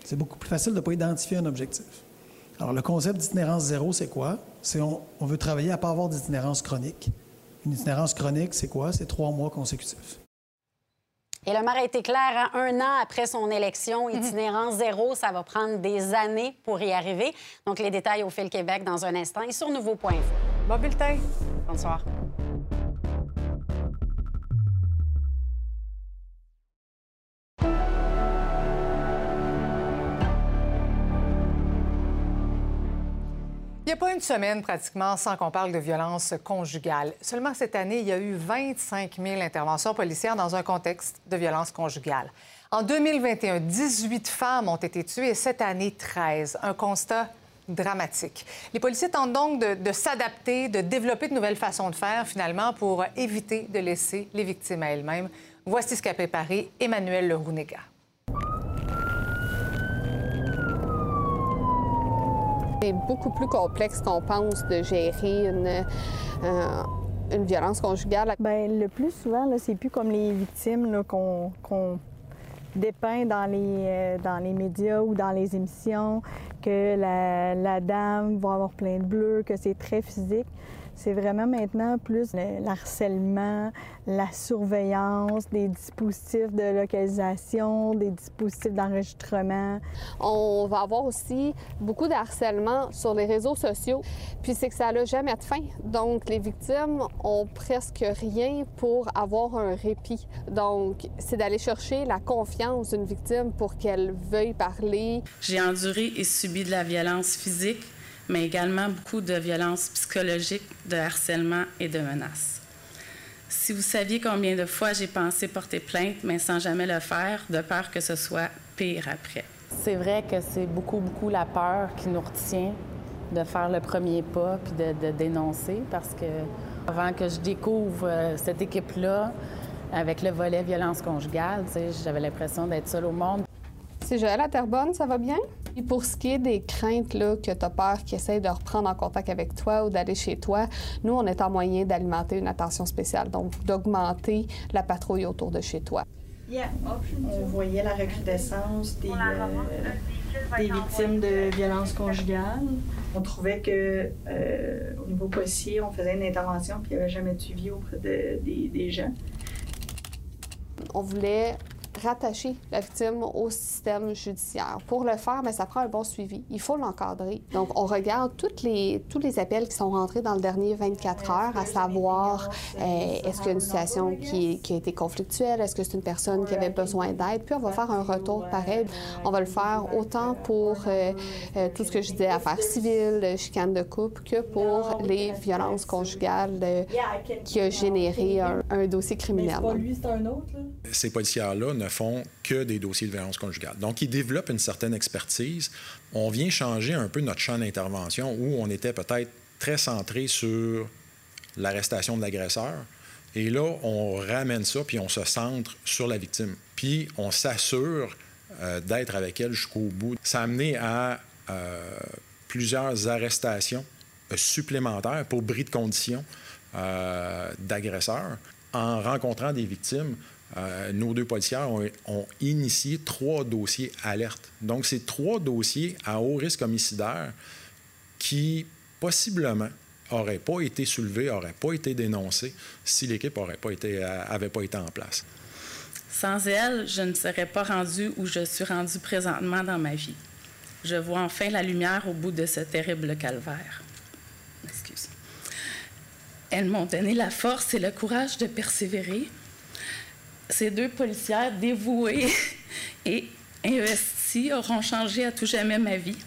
C'est beaucoup plus facile de ne pas identifier un objectif. Alors, le concept d'itinérance zéro, c'est quoi? C'est on, on veut travailler à ne pas avoir d'itinérance chronique. Une itinérance chronique, c'est quoi? C'est trois mois consécutifs. Et le maire a été clair, hein, un an après son élection, mhm. itinérance zéro, ça va prendre des années pour y arriver. Donc, les détails au Fil Québec dans un instant et sur Nouveau.info. Bon bulletin. Bonsoir. Il n'y a pas une semaine pratiquement sans qu'on parle de violence conjugale. Seulement cette année, il y a eu 25 000 interventions policières dans un contexte de violence conjugale. En 2021, 18 femmes ont été tuées et cette année, 13. Un constat dramatique. Les policiers tentent donc de, s'adapter, de développer de nouvelles façons de faire finalement pour éviter de laisser les victimes à elles-mêmes. Voici ce qu'a préparé Emmanuel Lerounega. C'est beaucoup plus complexe qu'on pense de gérer une, euh, violence conjugale. Bien, le plus souvent, c'est plus comme les victimes qu'on dépeint dans les, euh, dans les médias ou dans les émissions, que la, la, dame va avoir plein de bleus, que c'est très physique. C'est vraiment maintenant plus le harcèlement, la surveillance, des dispositifs de localisation, des dispositifs d'enregistrement. On va avoir aussi beaucoup de harcèlement sur les réseaux sociaux. Puis c'est que ça n'a jamais de fin. Donc les victimes ont presque rien pour avoir un répit. Donc c'est d'aller chercher la confiance d'une victime pour qu'elle veuille parler. J'ai enduré et subi de la violence physique mais également beaucoup de violences psychologiques, de harcèlement et de menaces. Si vous saviez combien de fois j'ai pensé porter plainte, mais sans jamais le faire, de peur que ce soit pire après. C'est vrai que c'est beaucoup, beaucoup la peur qui nous retient de faire le premier pas puis de, dénoncer parce que avant que je découvre euh, cette équipe-là, avec le volet violence conjugale, j'avais l'impression d'être seule au monde. C'est Joël à Terrebonne, ça va bien? Et pour ce qui est des craintes là, que tu as peur qu'ils essayent de reprendre en contact avec toi ou d'aller chez toi, nous, on est en moyen d'alimenter une attention spéciale, donc d'augmenter la patrouille autour de chez toi. On voyait la recrudescence des, euh, des victimes de violences conjugales. On trouvait que euh, au niveau policier, on faisait une intervention puis il n'y avait jamais de suivi auprès de, des, des gens. On voulait rattacher la victime au système judiciaire. Pour le faire, mais ça prend un bon suivi. Il faut l'encadrer. Donc, on regarde toutes les, tous les appels qui sont rentrés dans le dernier 24 heures, à savoir euh, est-ce qu'il y a une situation qui, qui a été conflictuelle, est-ce que c'est une personne qui avait besoin d'aide, puis on va faire un retour pareil. On va le faire autant pour euh, euh, tout ce que je disais, affaires civiles, chicane de couple, que pour les violences conjugales qui a généré un, un dossier criminel. Ces policiers-là ne font que des dossiers de violence conjugale. Donc, ils développent une certaine expertise. On vient changer un peu notre champ d'intervention où on était peut-être très centré sur l'arrestation de l'agresseur. Et là, on ramène ça, puis on se centre sur la victime. Puis on s'assure euh, d'être avec elle jusqu'au bout. Ça a amené à euh, plusieurs arrestations euh, supplémentaires pour bris de conditions d'agresseurs en rencontrant des victimes euh, nos deux policières ont, initié trois dossiers alertes. Donc, c'est trois dossiers à haut risque homicidaire qui, possiblement, n'auraient pas été soulevés, n'auraient pas été dénoncés si l'équipe n'avait pas, été, euh, pas été en place. Sans elle, je ne serais pas rendue où je suis rendue présentement dans ma vie. Je vois enfin la lumière au bout de ce terrible calvaire. Elles m'ont donné la force et le courage de persévérer, ces deux policières dévouées et investies auront changé à tout jamais ma vie.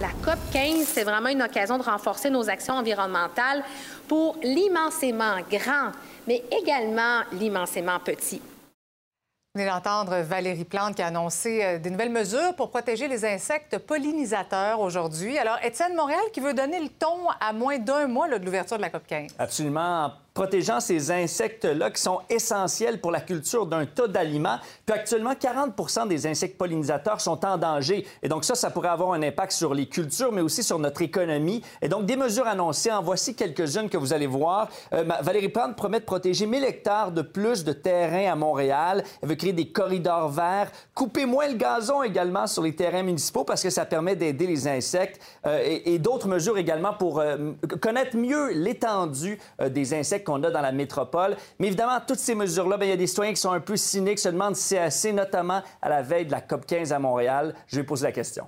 La COP 15, c'est vraiment une occasion de renforcer nos actions environnementales pour l'immensément grand, mais également l'immensément petit. Vous venez d'entendre Valérie Plante qui a annoncé euh, des nouvelles mesures pour protéger les insectes pollinisateurs aujourd'hui. Alors, Étienne Montréal qui veut donner le ton à moins d'un mois de l'ouverture de la COP 15. Absolument protégeant ces insectes-là qui sont essentiels pour la culture d'un tas d'aliments. Puis actuellement, 40 des insectes pollinisateurs sont en danger. Et donc ça, ça pourrait avoir un impact sur les cultures, mais aussi sur notre économie. Et donc des mesures annoncées, en voici quelques-unes que vous allez voir. Euh, Valérie Plante promet de protéger 1000 hectares de plus de terrain à Montréal. Elle veut créer des corridors verts, couper moins le gazon également sur les terrains municipaux parce que ça permet d'aider les insectes euh, et, d'autres mesures également pour euh, connaître mieux l'étendue des insectes qu'on a dans la métropole. Mais évidemment, toutes ces mesures-là, ben, il y a des citoyens qui sont un peu cyniques, se demandent si c'est assez, notamment à la veille de la COP 15 à Montréal. Je vais poser la question.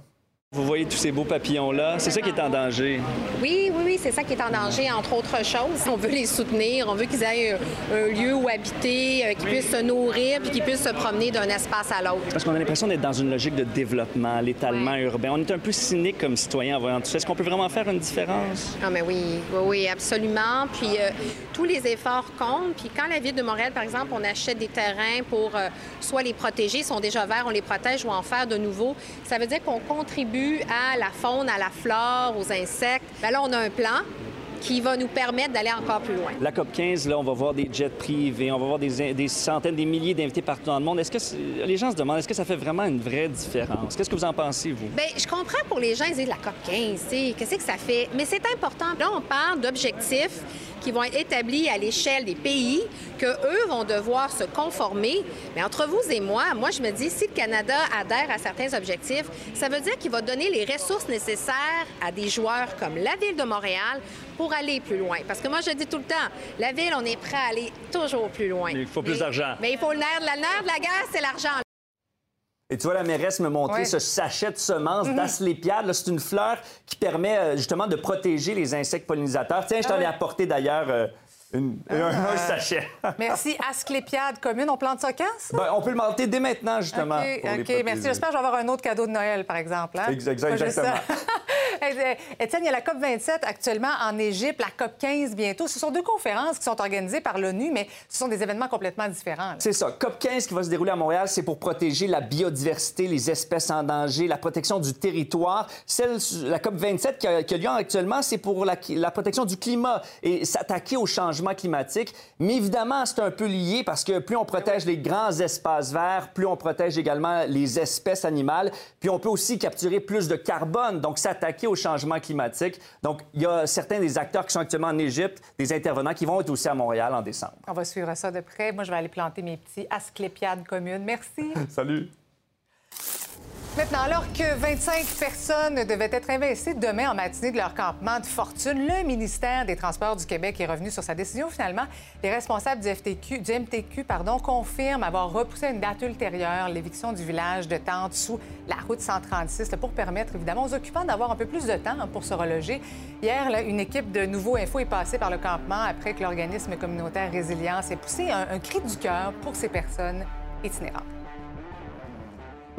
Vous voyez tous ces beaux papillons-là, c'est ça qui est en danger. Oui, oui, oui, c'est ça qui est en danger, entre autres choses. On veut les soutenir, on veut qu'ils aient un, lieu où habiter, euh, qu'ils puissent se nourrir, puis qu'ils puissent se promener d'un espace à l'autre. Parce qu'on a l'impression d'être dans une logique de développement, l'étalement urbain. On est un peu cynique comme citoyen en voyant tout ça. Est-ce qu'on peut vraiment faire une différence? Ah, mais oui, oui, oui, absolument. Puis euh, tous les efforts comptent. Puis quand la Ville de Montréal, par exemple, on achète des terrains pour euh, soit les protéger, ils sont déjà verts, on les protège ou en faire de nouveau, ça veut dire qu'on contribue à la faune, à la flore, aux insectes. Bien là, on a un plan qui va nous permettre d'aller encore plus loin. La COP 15, là, on va voir des jets privés, on va voir des, centaines, des milliers d'invités partout dans le monde. Est-ce que les gens se demandent, est-ce que ça fait vraiment une vraie différence? Qu'est-ce que vous en pensez, vous? Bien, je comprends pour les gens, ils disent la COP 15, qu'est-ce que ça fait? Mais c'est important. Là, on parle d'objectifs qui vont être établis à l'échelle des pays, que eux vont devoir se conformer. Mais entre vous et moi, moi, je me dis, si le Canada adhère à certains objectifs, ça veut dire qu'il va donner les ressources nécessaires à des joueurs comme la Ville de Montréal pour aller plus loin. Parce que moi, je dis tout le temps, la Ville, on est prêt à aller toujours plus loin. Mais il faut plus d'argent. Mais il faut le nerf, la nerf de la guerre, c'est l'argent. Et tu vois la mairesse me montrer ce sachet de semences d'asclépiade. Là, C'est une fleur qui permet euh, justement de protéger les insectes pollinisateurs. Tiens, je t'en Ah ai ouais. apporté d'ailleurs euh, une- un, un sachet. Merci. Asclépiade commune, on plante ça quand, ça? Ben, on peut le monter dès maintenant, justement. OK, pour les OK, protéger. merci. J'espère que je vais avoir un autre cadeau de Noël, par exemple. Hein? Exact- exactement. Euh, Étienne, il y a la COP 27 actuellement en Égypte, la COP 15 bientôt. Ce sont deux conférences qui sont organisées par l'ONU, mais ce sont des événements complètement différents. C'est ça. COP 15 qui va se dérouler à Montréal, c'est pour protéger la biodiversité, les espèces en danger, la protection du territoire. Celle, la COP 27 qui a, qui a lieu actuellement, c'est pour la, la protection du climat et s'attaquer au changement climatique. Mais évidemment, c'est un peu lié parce que plus on protège les grands espaces verts, plus on protège également les espèces animales, puis on peut aussi capturer plus de carbone, donc s'attaquer au changement climatique. Donc, il y a certains des acteurs qui sont actuellement en Égypte, des intervenants qui vont être aussi à Montréal en décembre. On va suivre ça de près. Moi, je vais aller planter mes petits asclépiades communes. Merci. Salut! Maintenant, alors que 25 personnes devaient être investissées demain en matinée de leur campement de fortune, le ministère des Transports du Québec est revenu sur sa décision. Finalement, les responsables du, MTQ pardon, confirment avoir repoussé une date ultérieure l'éviction du village de Tente sous la route 136 là, pour permettre évidemment aux occupants d'avoir un peu plus de temps hein, pour se reloger. Hier, une équipe de Nouveau Info est passée par le campement après que l'organisme communautaire Résilience ait poussé un, un cri du cœur pour ces personnes itinérantes.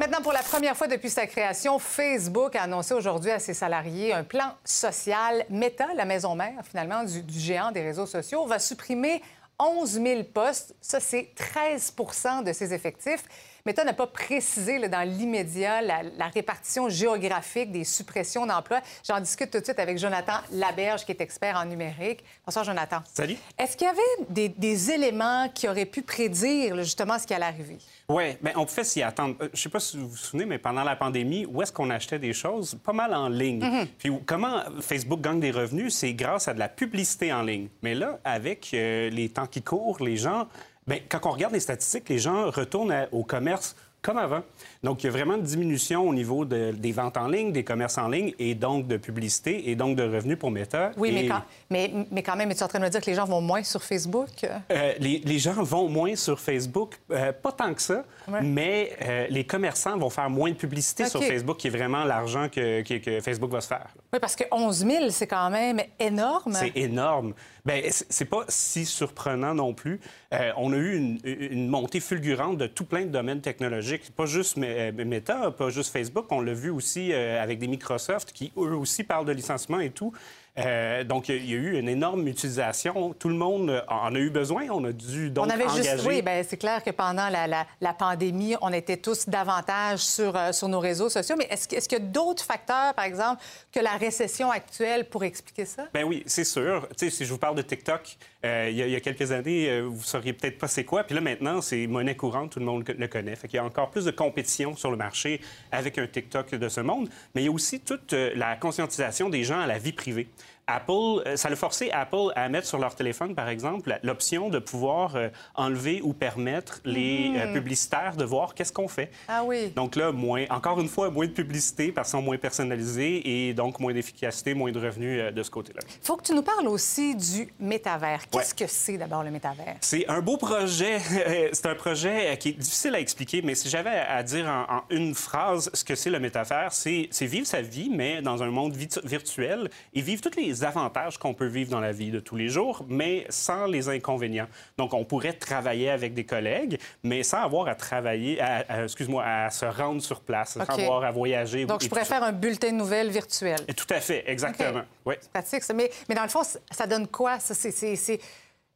Maintenant, pour la première fois depuis sa création, Facebook a annoncé aujourd'hui à ses salariés un plan social. Meta, la maison mère, finalement, du, du géant des réseaux sociaux, va supprimer 11 000 postes. Ça, c'est 13% de ses effectifs. Meta n'a pas précisé là, dans l'immédiat la, la répartition géographique des suppressions d'emplois. J'en discute tout de suite avec Jonathan Laberge, qui est expert en numérique. Bonsoir, Jonathan. Salut. Est-ce qu'il y avait des, des éléments qui auraient pu prédire là, justement ce qui allait arriver? Oui, bien, on pouvait s'y attendre. Euh, Je ne sais pas si vous vous souvenez, mais pendant la pandémie, où est-ce qu'on achetait des choses? Pas mal en ligne. Mhm. Puis comment Facebook gagne des revenus? C'est grâce à de la publicité en ligne. Mais là, avec euh, les temps qui courent, les gens, bien, quand on regarde les statistiques, les gens retournent à- au commerce comme avant. Donc, il y a vraiment une diminution au niveau de- des ventes en ligne, des commerces en ligne, et donc de publicité, et donc de revenus pour Meta. Oui, mais quand, mais, mais quand même, es-tu en train de me dire que les gens vont moins sur Facebook? Euh, les, les gens vont moins sur Facebook, euh, pas tant que ça, Ouais. mais euh, les commerçants vont faire moins de publicité sur OK. Facebook, qui est vraiment l'argent que, que- que Facebook va se faire. Oui, parce que 11 000, c'est quand même énorme. C'est énorme. Ben, c'est pas si surprenant non plus. Euh, on a eu une, une montée fulgurante de tout plein de domaines technologiques. Pas juste euh, Meta, pas juste Facebook. On l'a vu aussi euh, avec des Microsoft qui, eux aussi, parlent de licenciement et tout. Euh, donc, il y a eu une énorme utilisation. Tout le monde en a eu besoin. On a dû donc on avait engager... juste. Oui, bien, c'est clair que pendant la, la- la pandémie, on était tous davantage sur, euh, sur nos réseaux sociaux. Mais est-ce, qu'il y a d'autres facteurs, par exemple, que la récession actuelle pour expliquer ça? Ben oui, c'est sûr. Tu sais, si je vous parle de TikTok, euh, il y, a- il y a quelques années, vous sauriez peut-être pas c'est quoi. Puis là, maintenant, c'est monnaie courante, tout le monde le connaît. Fait qu'il y a encore plus de compétition sur le marché avec un TikTok de ce monde. Mais il y a aussi toute la conscientisation des gens à la vie privée. Apple, euh, ça a forcé Apple à mettre sur leur téléphone, par exemple, l'option de pouvoir euh, enlever ou permettre les euh, Mhm. publicitaires de voir qu'est-ce qu'on fait. Ah oui. Donc là, moins, encore une fois, moins de publicité parce sont moins personnalisés et donc moins d'efficacité, moins de revenus de ce côté-là. Il faut que tu nous parles aussi du métavers. Qu'est-ce que c'est d'abord le métavers? C'est un beau projet. c'est un projet qui est difficile à expliquer, mais si j'avais à dire en, en une phrase ce que c'est le métavers, c'est vivre sa vie, mais dans un monde vi- virtuel et vivre tous les avantages qu'on peut vivre dans la vie de tous les jours, mais sans les inconvénients. Donc, on pourrait travailler avec des collègues, mais sans avoir à travailler, à- à- excuse-moi, à se rendre sur place, sans avoir à voyager. Donc, je pourrais ça. faire un bulletin de nouvelles virtuel. Et Tout à fait, exactement. Oui. pratique, ça. Mais, mais dans le fond, ça donne quoi? Ça, c'est, c'est- c'est-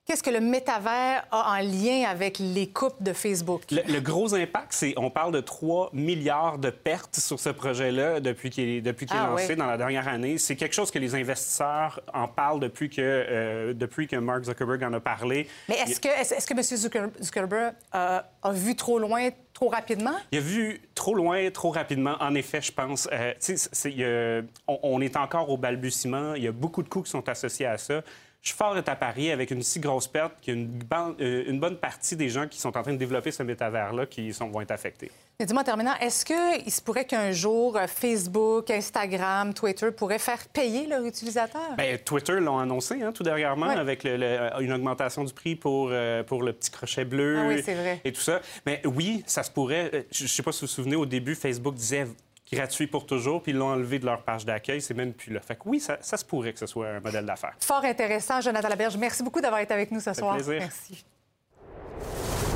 Qu'est-ce que le métavers a en lien avec les coupes de Facebook? Le, le gros impact, c'est on parle de 3 milliards de pertes sur ce projet-là depuis qu'il est, depuis qu'il est Ah, lancé oui. dans la dernière année. C'est quelque chose que les investisseurs en parlent depuis que, euh, depuis que Mark Zuckerberg en a parlé. Mais est-ce que, est-ce que M. Zucker- Zuckerberg euh, a vu trop loin, trop rapidement? Il a vu trop loin, trop rapidement. En effet, je pense. Euh, c'est- on, on est encore au balbutiement. Il y a beaucoup de coûts qui sont associés à ça. Je suis fort à parier avec une si grosse perte qu'il y a une, euh, une, bonne partie des gens qui sont en train de développer ce métavers-là qui sont, vont être affectés. Mais dis-moi, en terminant, est-ce qu'il se pourrait qu'un jour euh, Facebook, Instagram, Twitter pourraient faire payer leurs utilisateurs? Bien, Twitter l'ont annoncé hein, tout dernièrement avec une augmentation du prix pour, euh, pour le petit crochet bleu ah et tout ça. Mais oui, ça se pourrait. Je ne sais pas si vous vous souvenez, au début, Facebook disait gratuit pour toujours, puis ils l'ont enlevé de leur page d'accueil. C'est même plus là. Fait que oui, ça, se pourrait que ce soit un modèle d'affaires. Fort intéressant, Jonathan Laberge. Merci beaucoup d'avoir été avec nous ce soir. Plaisir. Merci.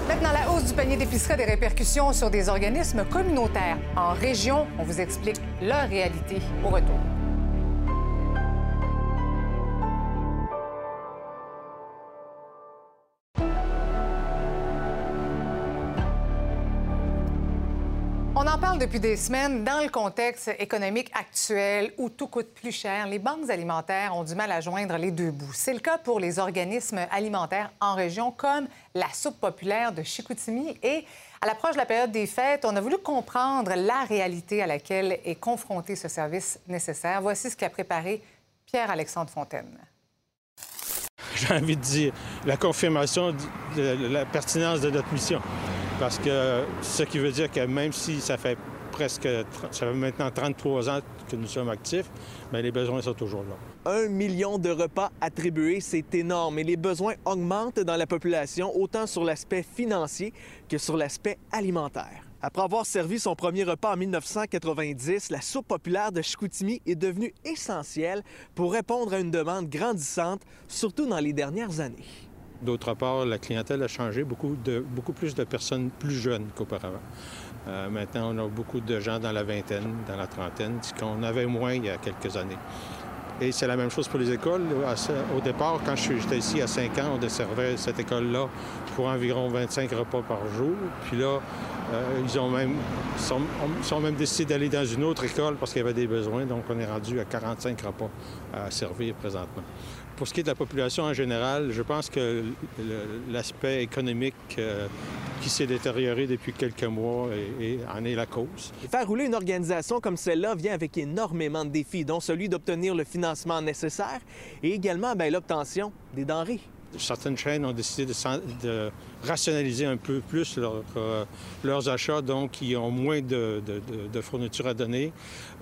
Maintenant, la hausse du panier d'épicerie a des répercussions sur des organismes communautaires. En région, on vous explique leur réalité au retour. Depuis des semaines dans le contexte économique actuel où tout coûte plus cher. Les banques alimentaires ont du mal à joindre les deux bouts. C'est le cas pour les organismes alimentaires en région comme la soupe populaire de Chicoutimi. Et à l'approche de la période des fêtes, on a voulu comprendre la réalité à laquelle est confronté ce service nécessaire. Voici ce qu'a préparé Pierre-Alexandre Fontaine. J'ai envie de dire la confirmation de la pertinence de notre mission. Parce que ce qui veut dire que même si ça fait presque, ça fait maintenant 33 ans que nous sommes actifs, mais les besoins sont toujours là. Un million de repas attribués, c'est énorme et les besoins augmentent dans la population, autant sur l'aspect financier que sur l'aspect alimentaire. Après avoir servi son premier repas en 1990, la soupe populaire de Chicoutimi est devenue essentielle pour répondre à une demande grandissante, surtout dans les dernières années. D'autre part, la clientèle a changé, beaucoup, plus de personnes plus jeunes qu'auparavant. Euh, maintenant, on a beaucoup de gens dans la vingtaine, dans la trentaine, ce qu'on avait moins il y a quelques années. Et c'est la même chose pour les écoles. Au départ, quand j'étais ici à 5 ans, on desservait cette école-là pour environ 25 repas par jour. Puis là, euh, ils ont même, sont, sont même décidé d'aller dans une autre école parce qu'il y avait des besoins. Donc, on est rendu à 45 repas à servir présentement. Pour ce qui est de la population en général, je pense que l'aspect économique euh, qui s'est détérioré depuis quelques mois et, en est la cause. faire rouler une organisation comme celle-là vient avec énormément de défis, dont celui d'obtenir le financement nécessaire et également ben, l'obtention des denrées. Certaines chaînes ont décidé de, rationaliser un peu plus euh, leurs achats, donc ils ont moins de, fournitures à donner.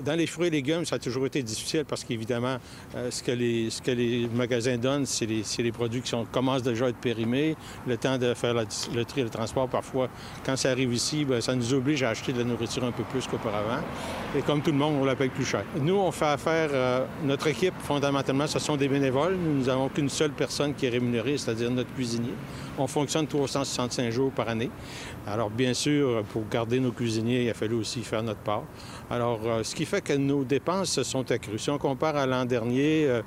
Dans les fruits et légumes, ça a toujours été difficile parce qu'évidemment, euh, ce, que les, ce que les magasins donnent, c'est les, produits qui commencent déjà à être périmés. Le temps de faire le tri et le transport, parfois, quand ça arrive ici, bien, ça nous oblige à acheter de la nourriture un peu plus qu'auparavant. Et comme tout le monde, on la paye plus cher. Nous, on fait affaire, euh, notre équipe, fondamentalement, ce sont des bénévoles. Nous n'avons qu'une seule personne qui est rémunérée c'est-à-dire notre cuisinier. On fonctionne 365 jours par année. Alors, bien sûr, pour garder nos cuisiniers, il a fallu aussi faire notre part. Alors, euh, ce qui fait que nos dépenses se sont accrues. Si on compare à l'an dernier, euh,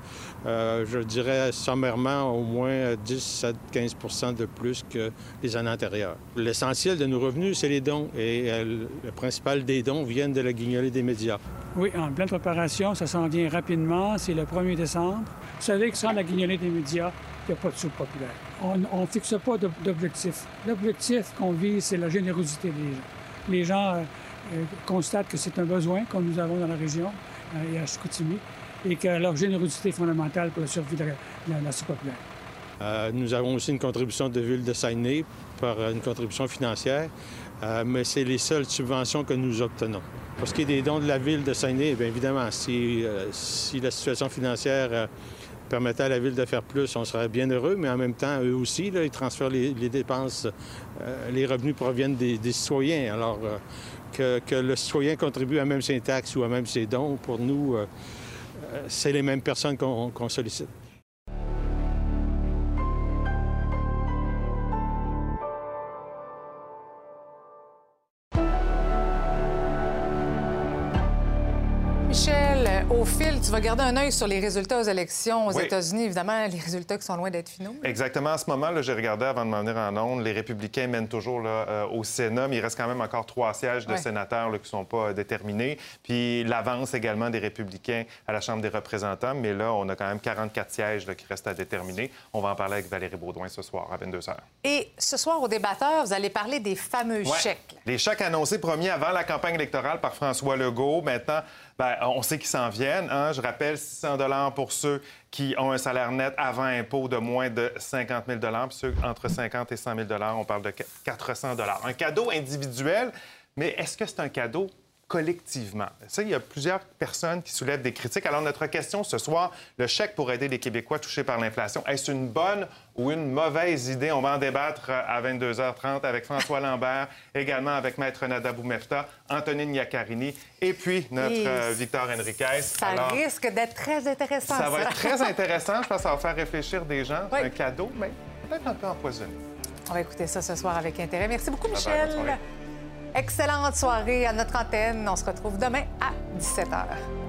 euh, je dirais sommairement au moins 10 à 15% de plus que les années antérieures. L'essentiel de nos revenus, c'est les dons. Et le principal des dons viennent de la guignolée des médias. Oui, en pleine préparation, ça s'en vient rapidement. C'est le 1er décembre. Vous savez que sans la guignolée des médias, n'y a pas de. On ne fixe pas d'objectif. L'objectif qu'on vise, c'est la générosité des gens. Les gens euh, euh, constatent que c'est un besoin que nous avons dans la région euh, et à Chicoutimi et que leur générosité est fondamentale pour la survie de la, soupe populaire. nous avons aussi une contribution de Ville de Saguenay par une contribution financière, mais c'est les seules subventions que nous obtenons. Pour ce qui est des dons de la Ville de Saguenay, bien évidemment, si, si la situation financière permettait à la ville de faire plus, on serait bien heureux, mais en même temps, eux aussi, ils transfèrent les, dépenses, euh, les revenus proviennent des, citoyens. Alors, euh, que, le citoyen contribue à même ses taxes ou à même ses dons, pour nous, euh, c'est les mêmes personnes qu'on sollicite. Au fil, tu vas garder un œil sur les résultats aux élections aux États-Unis. Évidemment, les résultats qui sont loin d'être finaux. Exactement. En ce moment, j'ai regardé avant de m'en venir en ondes, les républicains mènent toujours là, euh, au Sénat, mais il reste quand même encore trois sièges de sénateurs qui ne sont pas euh, déterminés. Puis l'avance également des républicains à la Chambre des représentants, mais là, on a quand même 44 sièges qui restent à déterminer. On va en parler avec Valérie Baudouin ce soir à 22 h. Et ce soir, au débatteur, vous allez parler des fameux chèques. Les chèques annoncés promis avant la campagne électorale par François Legault. Maintenant, ben, on sait qu'ils s'en viennent hein. Je rappelle 600 pour ceux qui ont un salaire net avant impôt de moins de 50 000 puis ceux entre 50 et 100 000 on parle de 400 Un cadeau individuel, mais est-ce que c'est un cadeau collectivement. Ça, il y a plusieurs personnes qui soulèvent des critiques. Alors, notre question ce soir, le chèque pour aider les Québécois touchés par l'inflation, est-ce une bonne ou une mauvaise idée? On va en débattre euh, à 22h30 avec François Lambert, également avec Maître Nada Boumefta, Antonine Yaccarini et puis notre Et euh, Victor Enriquez. Ça Alors, risque d'être très intéressant. ça va être très intéressant. Je pense que ça va faire réfléchir des gens. Oui. Un cadeau, mais peut-être un peu empoisonné. On va écouter ça ce soir avec intérêt. Merci beaucoup, Bye bye, bonne Michel. Excellente soirée à notre antenne. On se retrouve demain à 17h.